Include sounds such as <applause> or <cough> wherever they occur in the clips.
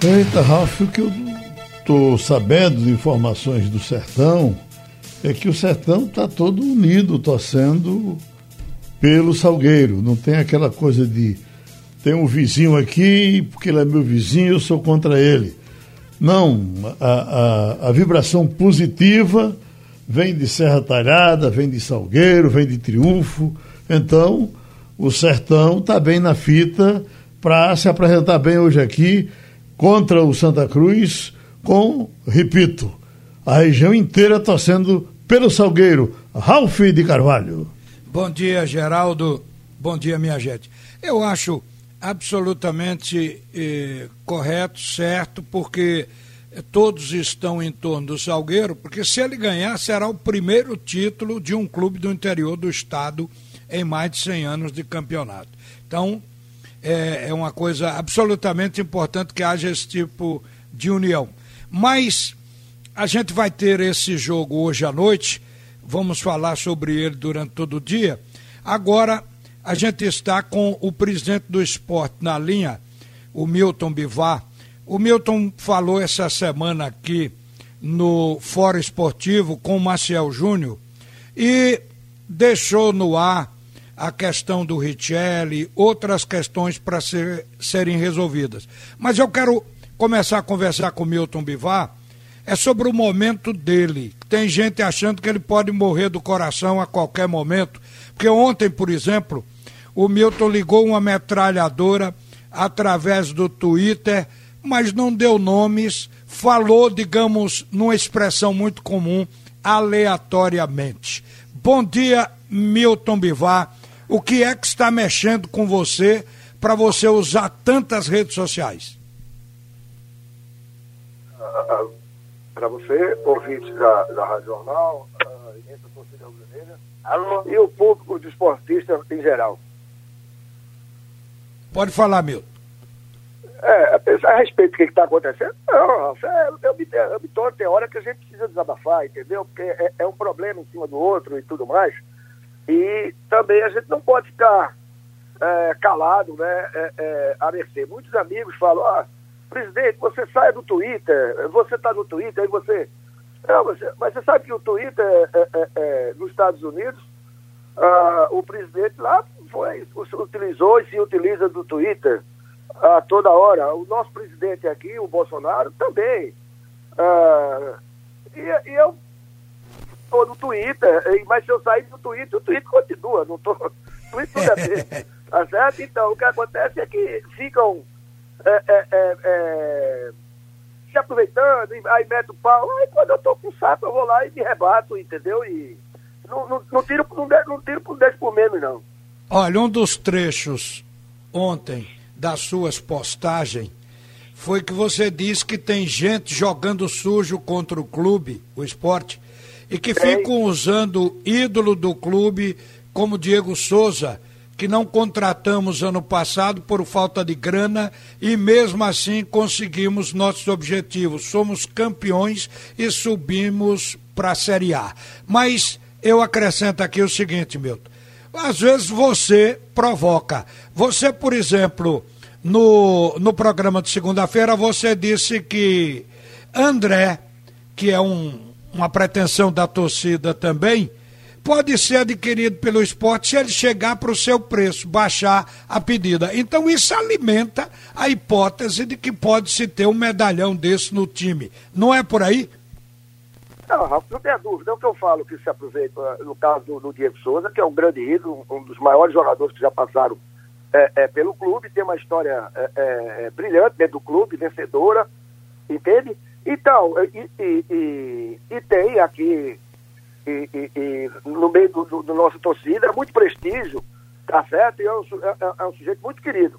Eita, Ralf, o que eu estou sabendo de informações do Sertão é que o Sertão está todo unido, torcendo pelo Salgueiro. Não tem aquela coisa de tem um vizinho aqui, porque ele é meu vizinho, eu sou contra ele. Não, a, a, a vibração positiva vem de Serra Talhada, vem de Salgueiro, vem de Triunfo. Então, o Sertão está bem na fita para se apresentar bem hoje aqui contra o Santa Cruz, com, repito, a região inteira torcendo pelo Salgueiro. Ralf de Carvalho. Bom dia, Geraldo. Bom dia, minha gente. Eu acho absolutamente eh, correto, certo, porque todos estão em torno do Salgueiro, porque se ele ganhar, será o primeiro título de um clube do interior do estado em mais de 100 anos de campeonato. Então, é, é uma coisa absolutamente importante que haja esse tipo de união. Mas a gente vai ter esse jogo hoje à noite, vamos falar sobre ele durante todo o dia. Agora, a gente está com o presidente do esporte na linha, o Milton Bivar. O Milton falou essa semana aqui no Fórum Esportivo com o Maciel Júnior e deixou no ar a questão do Richelli, outras questões para ser, serem resolvidas. Mas eu quero começar a conversar com Milton Bivar, é sobre o momento dele. Tem gente achando que ele pode morrer do coração a qualquer momento, porque ontem, por exemplo, o Milton ligou uma metralhadora através do Twitter, mas não deu nomes, falou, digamos, numa expressão muito comum, aleatoriamente. Bom dia, Milton Bivar o que é que está mexendo com você para você usar tantas redes sociais? Ah, ah, para você, ouvinte da, da Rádio Jornal, uh, da torcida Alô? e o público de esportistas em geral. Pode falar, Milton. É, a, respeito do que está acontecendo, não, é, eu, me, eu me torno, tem hora que a gente precisa desabafar, entendeu? Porque é, é um problema em cima do outro e tudo mais. E também a gente não pode ficar é, calado, né, é, é, a mercê. Muitos amigos falam, ah, presidente, você sai do Twitter, você está no Twitter, aí você... Não, mas você sabe que o Twitter, é, é, é, nos Estados Unidos, ah, o presidente lá foi, utilizou e se utiliza do Twitter ah, toda hora. O nosso presidente aqui, o Bolsonaro, também. Ah, e, e eu estou no Twitter, mas se eu sair do Twitter, o Twitter continua, não tô. O Twitter tudo é mesmo, <laughs> tá certo? Então, o que acontece é que ficam é, é, é, é se aproveitando, aí mete o pau, aí quando eu tô com saco, eu vou lá e me rebato, entendeu? E não, não, não tiro, não, não tiro por 10 por menos, não. Olha, um dos trechos ontem das suas postagens foi que você disse que tem gente jogando sujo contra o clube, o esporte, e que ficam usando ídolo do clube como Diego Souza, que não contratamos ano passado por falta de grana e mesmo assim conseguimos nossos objetivos. Somos campeões e subimos para a Série A. Mas eu acrescento aqui o seguinte, Milton. Às vezes você provoca. Você, por exemplo, no, no programa de segunda-feira, você disse que André, que é um, uma pretensão da torcida também, pode ser adquirido pelo esporte se ele chegar para o seu preço, baixar a pedida. Então isso alimenta a hipótese de que pode se ter um medalhão desse no time. Não é por aí? Não, Rafa, não tem dúvida. É o que eu falo que se aproveita no caso do, do Diego Souza, que é um grande ídolo, um dos maiores jogadores que já passaram é, é, pelo clube, tem uma história é brilhante dentro do clube, vencedora, entende? Então, e, e, e, e tem aqui, no meio do, do, do, nosso torcida, muito prestígio, tá certo? E é um, é, é, é um sujeito muito querido.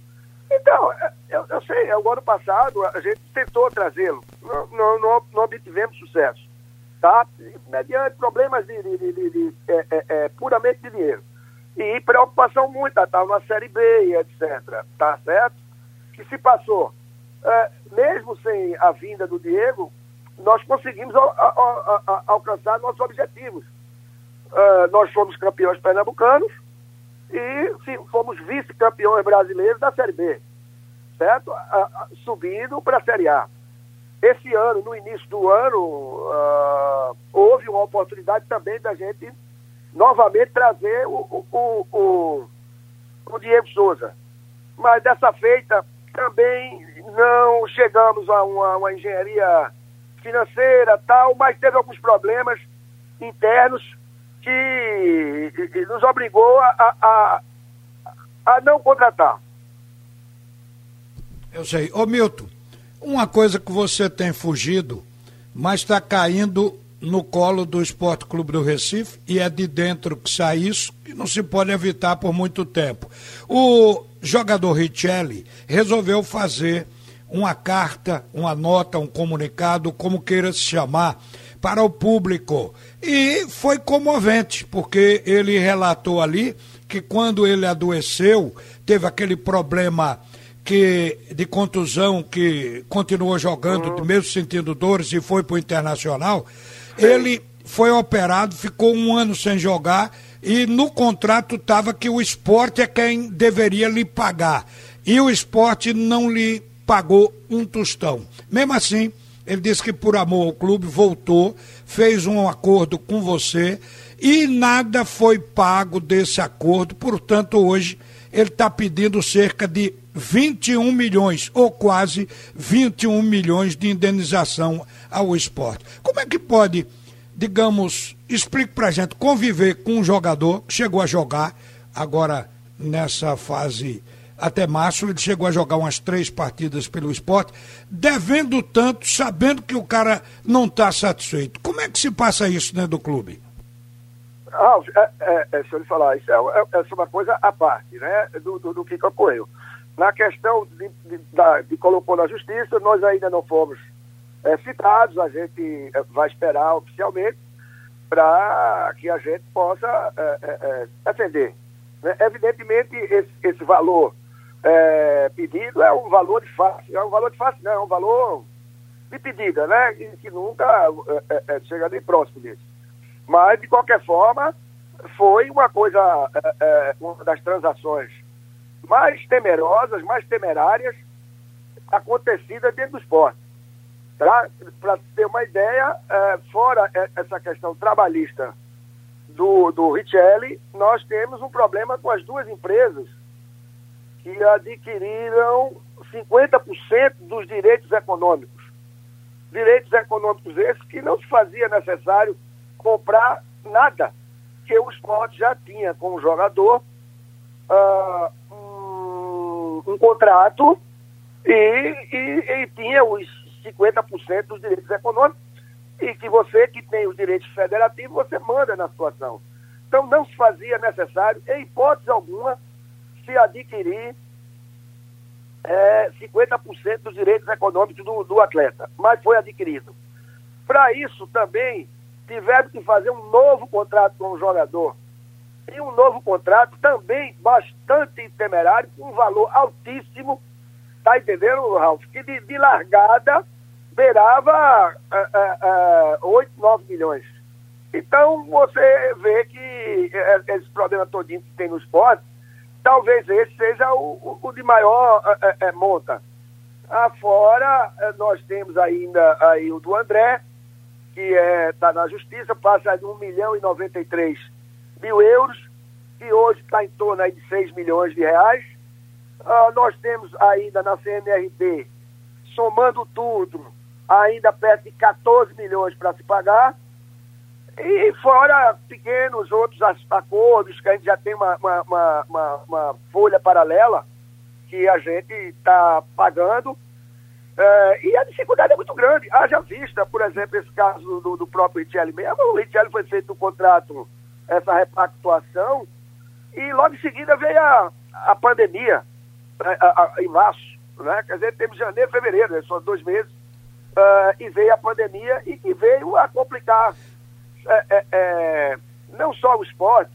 Então, é, eu, eu sei, o ano passado a gente tentou trazê-lo, não, não, não, não, obtivemos sucesso, tá? Mediante problemas de, de, de, de é, é, é, puramente de dinheiro. E preocupação muita, tá? Na Série B e etc, tá certo? Que se passou é, mesmo sem a vinda do Diego, nós conseguimos a, a, a, alcançar nossos objetivos. É, nós fomos campeões pernambucanos e fomos vice-campeões brasileiros da Série B. certo? subindo para a Série A. Esse ano, no início do ano, uh, houve uma oportunidade também da gente novamente trazer o, o, o, o Diego Souza. Mas dessa feita também não chegamos a uma, uma engenharia financeira tal, mas teve alguns problemas internos que nos obrigou a, a, a não contratar. Eu sei. Ô Milton, uma coisa que você tem fugido, mas está caindo no colo do Esporte Clube do Recife e é de dentro que sai isso que não se pode evitar por muito tempo. O jogador Richelli resolveu fazer uma carta, uma nota, um comunicado, como queira se chamar, para o público. E foi comovente, porque ele relatou ali que quando ele adoeceu, teve aquele problema que de contusão que continuou jogando, uhum. mesmo sentindo dores e foi para o Internacional. Ele foi operado, ficou um ano sem jogar e no contrato estava que o esporte é quem deveria lhe pagar. E o esporte não lhe pagou um tostão. Mesmo assim, ele disse que por amor ao clube voltou, fez um acordo com você e nada foi pago desse acordo. Portanto, hoje ele está pedindo cerca de 21 milhões, ou quase 21 milhões de indenização ao esporte. Como é que pode, digamos, explique para a gente, conviver com um jogador que chegou a jogar, agora nessa fase até março, ele chegou a jogar umas três partidas pelo esporte, devendo tanto, sabendo que o cara não está satisfeito. Como é que se passa isso dentro do clube? Ralf, é, é, é, se eu lhe falar, isso é, é, é uma coisa à parte, né, do, do, do que ocorreu. Na questão de, de, da, de colocou na justiça, nós ainda não fomos é, citados, a gente é, vai esperar oficialmente para que a gente possa é, é, é defender. Né? Evidentemente, esse, esse valor é, pedido é um valor de face, é um valor de face, não, é um valor de pedida, né? E que nunca chega nem próximo disso. Mas, de qualquer forma, foi uma coisa, uma das transações mais temerosas, mais temerárias acontecidas dentro do esporte. Para ter uma ideia, é, fora essa questão trabalhista do, do Richelli, nós temos um problema com as duas empresas que adquiriram 50% dos direitos econômicos. Direitos econômicos esses que não se fazia necessário comprar nada, que o esporte já tinha como jogador uh, um contrato e, e, e tinha os 50% dos direitos econômicos e que você que tem os direitos federativos, você manda na situação. Então não se fazia necessário, em hipótese alguma, se adquirir é, 50% dos direitos econômicos do, do atleta, mas foi adquirido. Para isso também tiveram que fazer um novo contrato com o jogador e um novo contrato também bastante temerário, com um valor altíssimo, tá entendendo, Ralf? Que de, de largada beirava uh, uh, 8, 9 milhões. Então você vê que é, esse problema todinho que tem no esporte, talvez esse seja o, o de maior uh, uh, monta. Afora, nós temos ainda aí o do André, que está é, tá na justiça, passa de 1 milhão e 93 mil euros, que hoje está em torno aí de 6 milhões de reais. Uh, nós temos ainda na CNRB, somando tudo, ainda perto de 14 milhões para se pagar. E fora pequenos outros acordos, que a gente já tem uma, uma, uma, uma folha paralela que a gente está pagando. Uh, e a dificuldade é muito grande. Haja vista, por exemplo, esse caso do, do próprio Richelli mesmo. O Richelli foi feito um contrato essa repactuação e logo em seguida veio a, a pandemia, né, a, a, em março, né? Quer dizer, temos janeiro, fevereiro, né? só dois meses, uh, e veio a pandemia e que veio a complicar é, é, é, não só o esporte,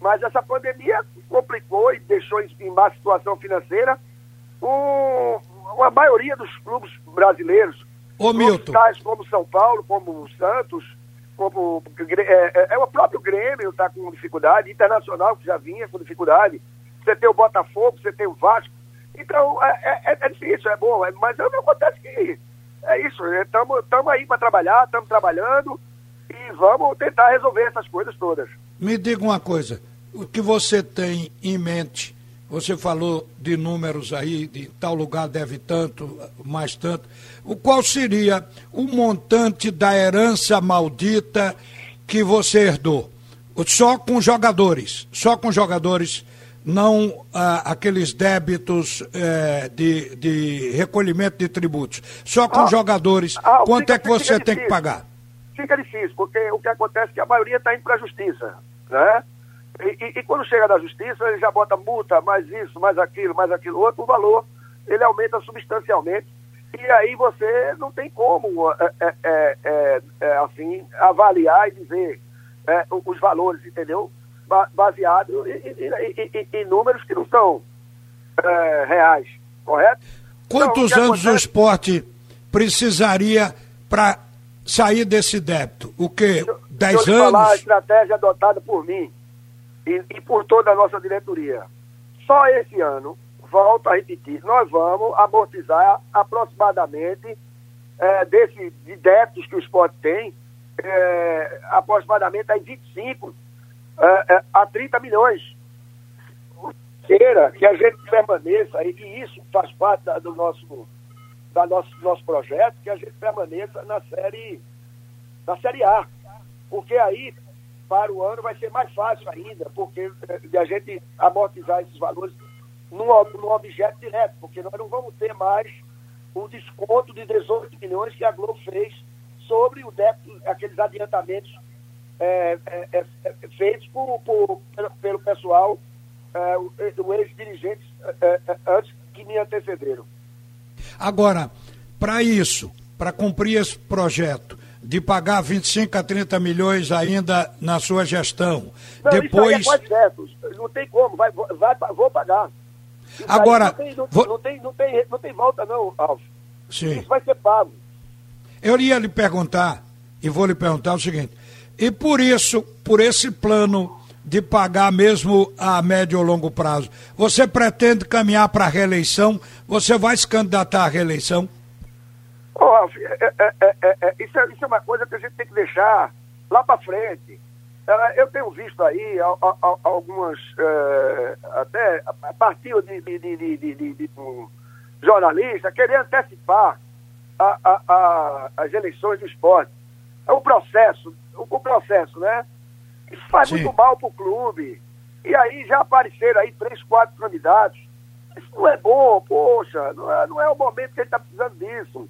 mas essa pandemia complicou e deixou em, má situação financeira um, a maioria dos clubes brasileiros. Ô, Milton. Tais como São Paulo, como Santos, como é, é, é, o próprio Grêmio está com dificuldade, Internacional que já vinha com dificuldade, você tem o Botafogo, você tem o Vasco, Então, é, é, é difícil, é bom, mas não acontece que é isso, estamos aí para trabalhar, estamos trabalhando e vamos tentar resolver essas coisas todas. Me diga uma coisa, o que você tem em mente? Você falou de números aí, de tal lugar deve tanto, mais tanto. O qual seria o montante da herança maldita que você herdou? Só com jogadores, só com jogadores, não ah, aqueles débitos eh, de, de recolhimento de tributos. Só com ah, jogadores, ah, quanto é que você tem que pagar? Fica difícil, porque o que acontece é que a maioria está indo para a justiça, né? E, e, e, quando chega na justiça, ele já bota multa, mais isso, mais aquilo, mais aquilo outro, o valor ele aumenta substancialmente. E aí você não tem como, é, é, é, é, é assim, avaliar e dizer é, os valores, entendeu? Baseado em, em, em, números que não são reais, correto? Quantos então, anos acontece... o esporte precisaria para sair desse débito? O quê? Dez anos? Falar a estratégia adotada por mim e, e por toda a nossa diretoria. Só esse ano, volto a repetir, nós vamos amortizar aproximadamente é, desse, de débitos que o esporte tem, é, aproximadamente aí 25 é, é, a 30 milhões. Queira que a gente permaneça, e isso faz parte da, do nosso, da nosso, nosso projeto, que a gente permaneça na série, na série A. Porque aí para o ano vai ser mais fácil ainda, porque eh, de a gente amortizar esses valores no, no objeto direto, porque nós não vamos ter mais o desconto de 18 milhões que a Globo fez sobre o débito, aqueles adiantamentos é, é, é, feitos por, por, pelo pessoal, o ex-dirigentes, antes que me antecederam. Agora, para isso, para cumprir esse projeto, de pagar 25 a 30 milhões ainda na sua gestão. Não, Depois. Isso aí é certo. Não tem como, vai, vai, vou pagar. Isso Agora. Não tem, não, vou... não, tem, não, tem, não tem volta, não, Alves. Sim. Isso vai ser pago. Eu ia lhe perguntar, e vou lhe perguntar o seguinte: e por isso, por esse plano de pagar mesmo a médio ou longo prazo, você pretende caminhar para a reeleição? Você vai se candidatar à reeleição? Oh, Ralf, é, é, é, isso, é, isso é uma coisa que a gente tem que deixar lá para frente. Eu tenho visto aí algumas, até a partir de, de, de, de, um jornalista querer antecipar a, a, a, as eleições do esporte. É um processo, o, processo, né? Isso faz Sim. muito mal para o clube. E aí já apareceram aí três, quatro candidatos. Isso não é bom, poxa, não é, não é o momento que ele está precisando disso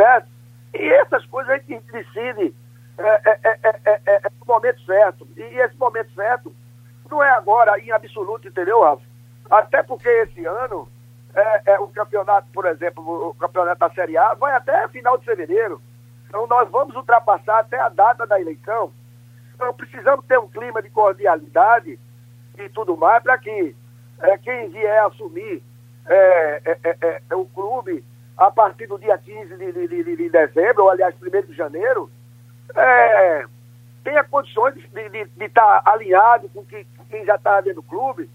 certo? E essas coisas a gente decide é, é, é, é, no momento certo. E esse momento certo não é agora em absoluto, entendeu, Rafa? Até porque esse ano é, o campeonato, por exemplo, o campeonato da Série A vai até final de fevereiro. Então nós vamos ultrapassar até a data da eleição. Então precisamos ter um clima de cordialidade e tudo mais para que é, quem vier assumir é, é, é, o clube a partir do dia 15 de, de, de, de dezembro, ou aliás, 1 de janeiro, é, tenha condições de estar tá alinhado com, que, quem já está dentro do clube,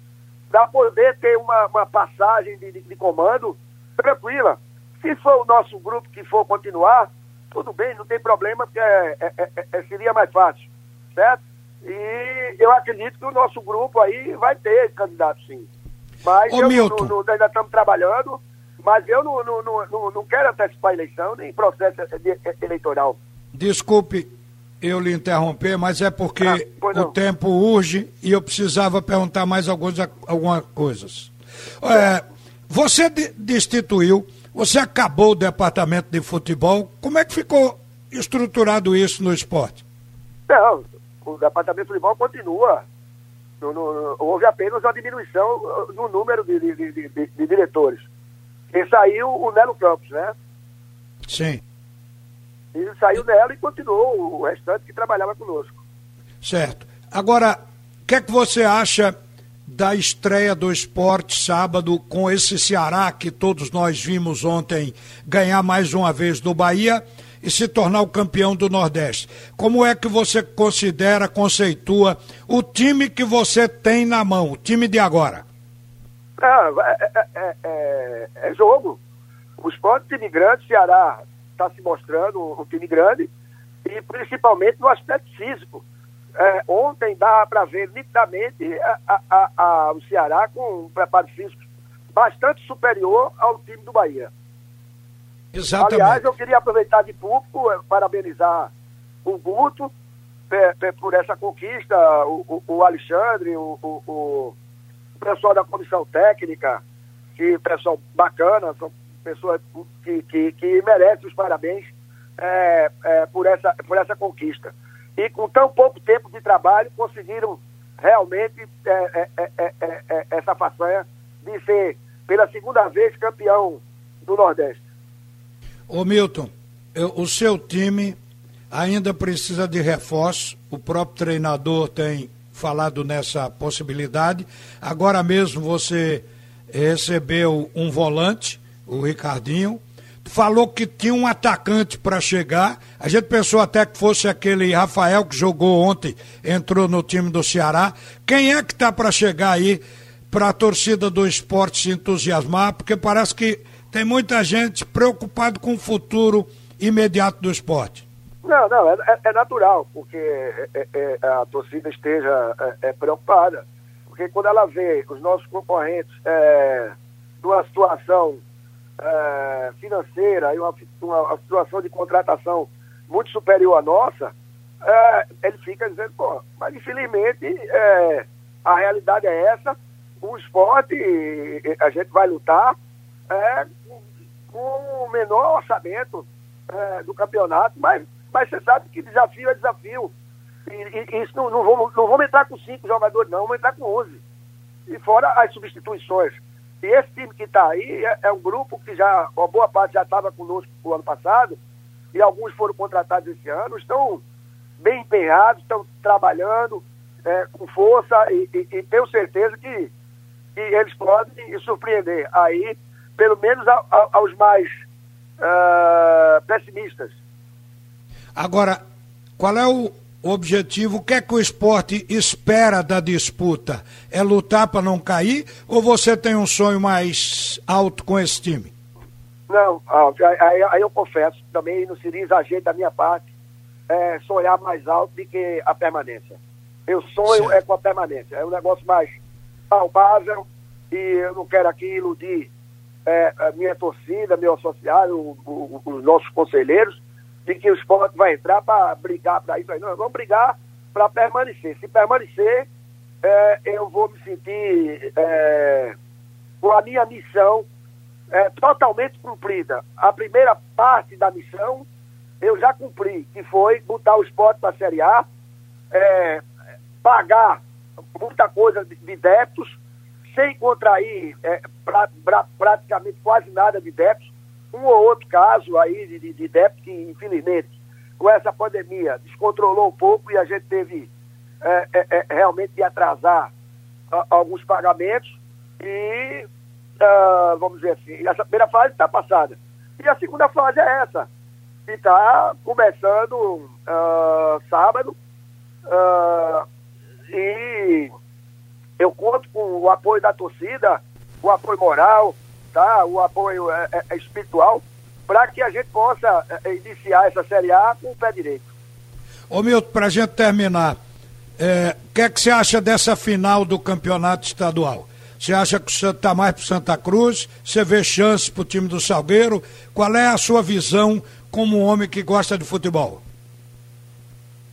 para poder ter uma, uma passagem de, comando tranquila. Se for o nosso grupo que for continuar, tudo bem, não tem problema, porque é, é, é, é seria mais fácil, certo? E eu acredito que o nosso grupo aí vai ter candidato sim. Mas Ô, eu, Milton. No, no, ainda estamos trabalhando mas eu não, não, não, não quero antecipar a eleição, nem processo eleitoral. Desculpe eu lhe interromper, mas é porque ah, o tempo urge e eu precisava perguntar mais algumas, algumas coisas. É, você destituiu, você acabou o departamento de futebol, como é que ficou estruturado isso no esporte? Não, o departamento de futebol continua. No, no, houve apenas uma diminuição no número de, de, de, de diretores. E saiu o Nelo Campos, né? Sim. E saiu Nelo e continuou o restante que trabalhava conosco. Certo. Agora, o que é que você acha da estreia do esporte sábado com esse Ceará que todos nós vimos ontem ganhar mais uma vez do Bahia e se tornar o campeão do Nordeste. Como é que você considera, conceitua o time que você tem na mão, o time de agora? É, é, é, é jogo. O esporte time grande, Ceará está se mostrando um time grande, e principalmente no aspecto físico. É, ontem dá para ver nitidamente a, a, a, o Ceará com um preparo físico bastante superior ao time do Bahia. Exatamente. Aliás, eu queria aproveitar de público, parabenizar o Guto por essa conquista, o, Alexandre, o, pessoal da comissão técnica, que pessoal bacana, são pessoas que, que, que merecem os parabéns por, essa, por essa conquista. E com tão pouco tempo de trabalho, conseguiram realmente essa façanha de ser, pela segunda vez, campeão do Nordeste. Ô Milton, eu, o seu time ainda precisa de reforço, o próprio treinador tem falado nessa possibilidade. Agora mesmo você recebeu um volante, o Ricardinho, falou que tinha um atacante para chegar. A gente pensou até que fosse aquele Rafael que jogou ontem, entrou no time do Ceará. Quem é que está para chegar aí para a torcida do esporte se entusiasmar? Porque parece que tem muita gente preocupada com o futuro imediato do esporte. Não, não, é, é, é natural, porque é, é, é a torcida esteja é, preocupada. Porque quando ela vê os nossos concorrentes numa situação financeira e uma, uma, situação de contratação muito superior à nossa, ele fica dizendo, pô, mas infelizmente a realidade é essa, o esporte, a gente vai lutar, é, com o menor orçamento é, do campeonato, mas, mas você sabe que desafio é desafio. E, e isso não, não, vamos, não vamos entrar com cinco jogadores, não, vamos entrar com onze. E fora as substituições. E esse time que está aí é, é, um grupo que já, uma boa parte já estava conosco no ano passado, e alguns foram contratados esse ano, estão bem empenhados, estão trabalhando é, com força e, e, e, tenho certeza que, que eles podem surpreender. Aí pelo menos a, a, aos mais uh, pessimistas. Agora, qual é o objetivo? O que é que o esporte espera da disputa? É lutar para não cair ou você tem um sonho mais alto com esse time? Não, aí, aí eu confesso, também não seria exagero da minha parte é, sonhar mais alto do que a permanência. Eu sonho certo. é com a permanência, é um negócio mais palpável e eu não quero aqui iludir é, a minha torcida, meu associado, o, o, os nossos conselheiros, de que o esporte vai entrar para brigar para isso. Não, vamos brigar para permanecer. Se permanecer, é, eu vou me sentir é, com a minha missão é, totalmente cumprida. A primeira parte da missão eu já cumpri, que foi botar o esporte para a Série A, é, pagar muita coisa de, de débitos, sem contrair é, pra, pra, praticamente quase nada de débitos, um ou outro caso aí de, de, de débito que, infelizmente, com essa pandemia, descontrolou um pouco e a gente teve é, é, é realmente de atrasar a, alguns pagamentos e, uh, vamos dizer assim, essa primeira fase está passada. E a segunda fase é essa, que está começando uh, sábado uh, eu conto com o apoio da torcida, o apoio moral, tá? o apoio é, é, é espiritual, para que a gente possa é, é, iniciar essa Série A com o pé direito. Ô Milton, para a gente terminar, é, o que é que você acha dessa final do campeonato estadual? Você acha que você está mais para Santa Cruz? Você vê chance para o time do Salgueiro? Qual é a sua visão como um homem que gosta de futebol?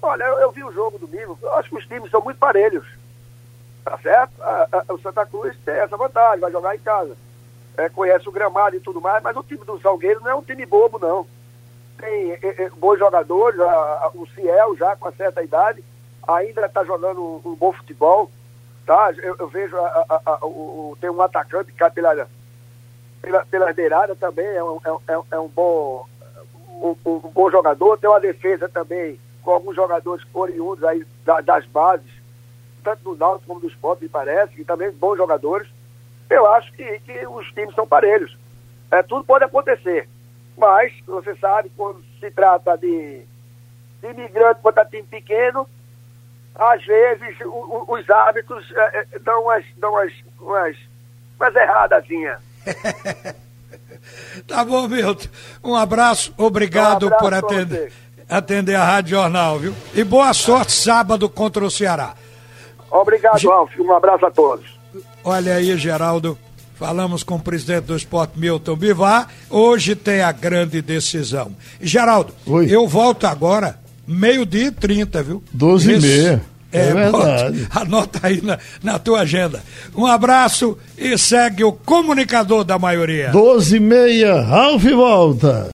Olha, eu, eu vi o jogo domingo. Eu acho que os times são muito parelhos. Tá certo? A, a, o Santa Cruz tem essa vantagem, vai jogar em casa. É, conhece o gramado e tudo mais, mas o time do Salgueiro não é um time bobo, não. Tem é, é, bons jogadores, a, o Ciel já com certa idade, ainda está jogando um, um, bom futebol. Tá? Eu, eu vejo o, tem um atacante que cai pela, pela, pela beirada também, é um, é, é, é um bom um, um, bom jogador, tem uma defesa também com alguns jogadores oriundos aí das bases tanto do Náutico como do Sport, me parece, que também bons jogadores. Eu acho que, que os times são parelhos. É, tudo pode acontecer. Mas, você sabe, quando se trata de, de imigrante contra time pequeno, às vezes o, o, os árbitros é, é, dão, umas, dão umas, umas, aspas erradazinha. <laughs> tá bom, Milton. Um abraço, obrigado um abraço por atender, atender a Rádio Jornal, viu? E boa sorte sábado contra o Ceará. Obrigado, Ge Alf. Um abraço a todos. Olha aí, Geraldo. Falamos com o presidente do esporte, Milton Bivar. Hoje tem a grande decisão. Geraldo, Oi. eu volto agora, meio-dia e 30, viu? 12 e meia. É, é verdade. <laughs> anota aí na, na tua agenda. Um abraço e segue o comunicador da maioria. 12 e meia, Ralf volta.